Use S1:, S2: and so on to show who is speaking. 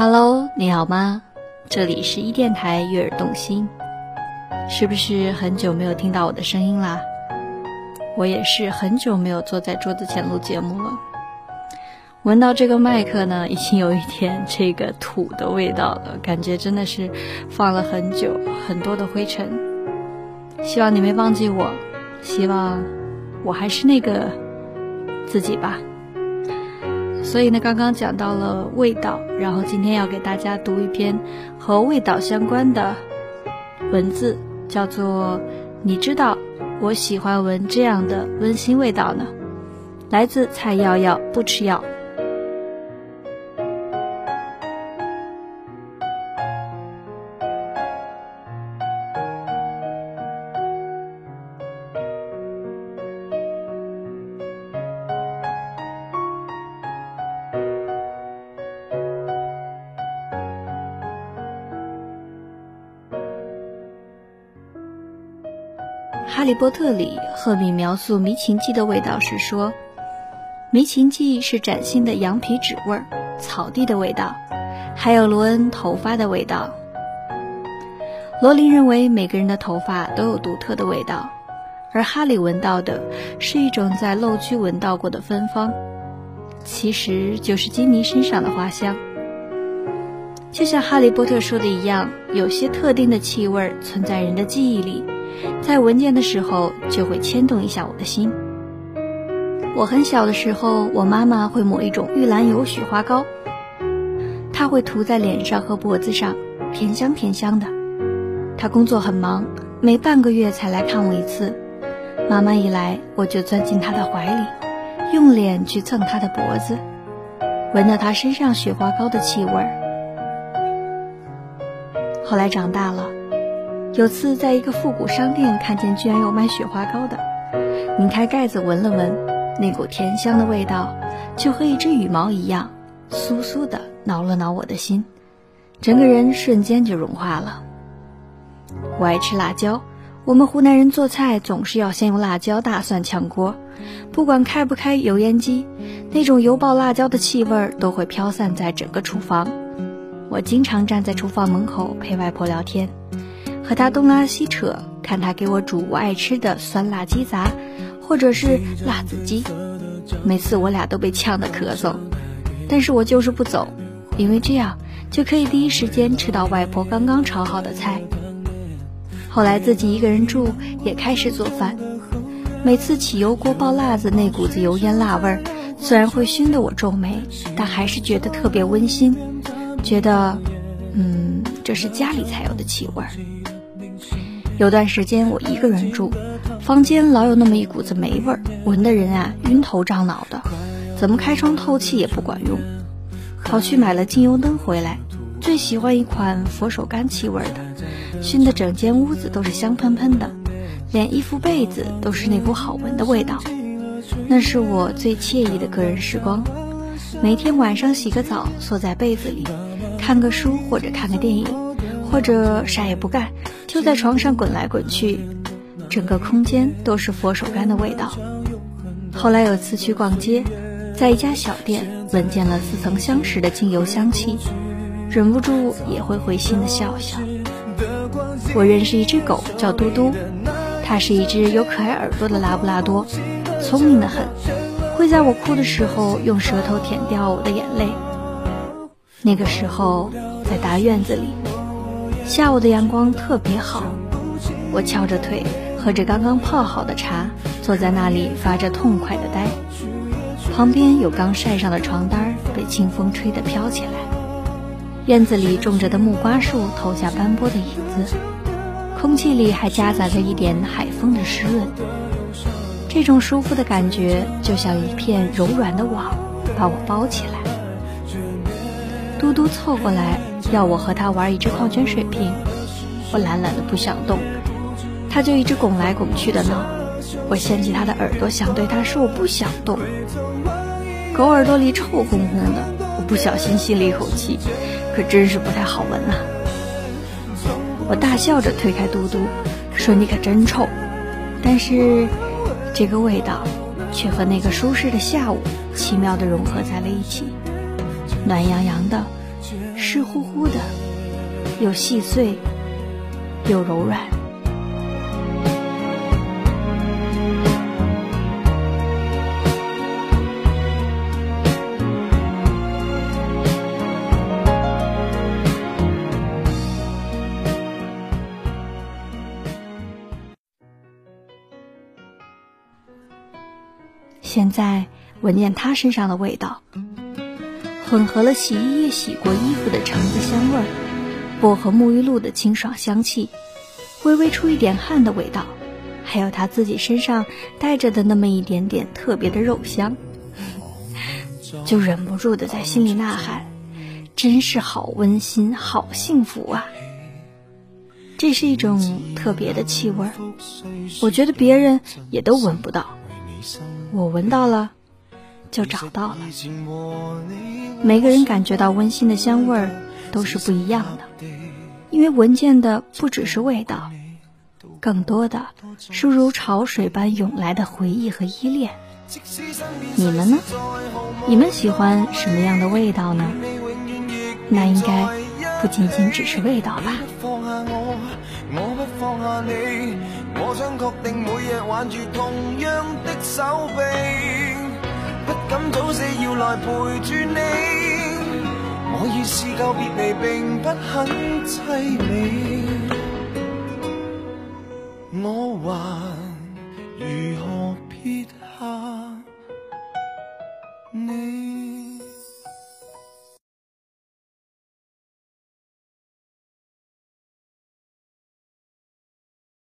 S1: Hello，你好吗？这里是一电台悦耳动心，是不是很久没有听到我的声音啦？我也是很久没有坐在桌子前录节目了。闻到这个麦克呢，已经有一点这个土的味道了，感觉真的是放了很久，很多的灰尘。希望你没忘记我，希望我还是那个自己吧。所以呢，刚刚讲到了味道，然后今天要给大家读一篇和味道相关的文字，叫做“你知道我喜欢闻这样的温馨味道呢”，来自蔡耀耀不吃药。《哈利波特》里，赫敏描述迷情剂的味道时说：“迷情剂是崭新的羊皮纸味儿、草地的味道，还有罗恩头发的味道。”罗琳认为每个人的头发都有独特的味道，而哈利闻到的是一种在陋居闻到过的芬芳，其实就是金妮身上的花香。就像哈利波特说的一样，有些特定的气味存在人的记忆里。在闻见的时候，就会牵动一下我的心。我很小的时候，我妈妈会抹一种玉兰油雪花膏，她会涂在脸上和脖子上，甜香甜香的。她工作很忙，每半个月才来看我一次。妈妈一来，我就钻进她的怀里，用脸去蹭她的脖子，闻到她身上雪花膏的气味儿。后来长大了。有次在一个复古商店看见，居然有卖雪花膏的。拧开盖子闻了闻，那股甜香的味道，就和一只羽毛一样，酥酥的挠了挠我的心，整个人瞬间就融化了。我爱吃辣椒，我们湖南人做菜总是要先用辣椒大蒜炝锅，不管开不开油烟机，那种油爆辣椒的气味都会飘散在整个厨房。我经常站在厨房门口陪外婆聊天。和他东拉西扯，看他给我煮我爱吃的酸辣鸡杂，或者是辣子鸡。每次我俩都被呛得咳嗽，但是我就是不走，因为这样就可以第一时间吃到外婆刚刚炒好的菜。后来自己一个人住，也开始做饭。每次起油锅爆辣子，那股子油烟辣味儿，虽然会熏得我皱眉，但还是觉得特别温馨，觉得，嗯，这是家里才有的气味儿。有段时间我一个人住，房间老有那么一股子霉味儿，闻的人啊晕头胀脑的，怎么开窗透气也不管用。跑去买了精油灯回来，最喜欢一款佛手柑气味的，熏得整间屋子都是香喷喷的，连衣服被子都是那股好闻的味道。那是我最惬意的个人时光，每天晚上洗个澡，缩在被子里，看个书或者看个电影，或者啥也不干。就在床上滚来滚去，整个空间都是佛手柑的味道。后来有次去逛街，在一家小店闻见了似曾相识的精油香气，忍不住也会会心的笑笑。我认识一只狗叫嘟嘟，它是一只有可爱耳朵的拉布拉多，聪明的很，会在我哭的时候用舌头舔掉我的眼泪。那个时候在大院子里。下午的阳光特别好，我翘着腿，喝着刚刚泡好的茶，坐在那里发着痛快的呆。旁边有刚晒上的床单被清风吹得飘起来。院子里种着的木瓜树投下斑驳的影子，空气里还夹杂着一点海风的湿润。这种舒服的感觉就像一片柔软的网，把我包起来。嘟嘟凑过来。要我和他玩一只矿泉水瓶，我懒懒的不想动，他就一直拱来拱去的闹。我掀起他的耳朵，想对他说我不想动。狗耳朵里臭烘烘的，我不小心吸了一口气，可真是不太好闻呐。我大笑着推开嘟嘟，说你可真臭。但是这个味道却和那个舒适的下午奇妙的融合在了一起，暖洋洋的。湿乎乎的，又细碎，又柔软。现在闻见他身上的味道，混合了洗衣液洗过衣服的橙子香味儿，薄荷沐浴露的清爽香气，微微出一点汗的味道，还有他自己身上带着的那么一点点特别的肉香，就忍不住的在心里呐喊：真是好温馨，好幸福啊！这是一种特别的气味儿，我觉得别人也都闻不到。我闻到了，就找到了。每个人感觉到温馨的香味儿都是不一样的，因为闻见的不只是味道，更多的是如潮水般涌来的回忆和依恋。你们呢？你们喜欢什么样的味道呢？那应该不仅仅只是味道吧。要来陪住你。我已试够别离，并不很凄美。我还如何撇？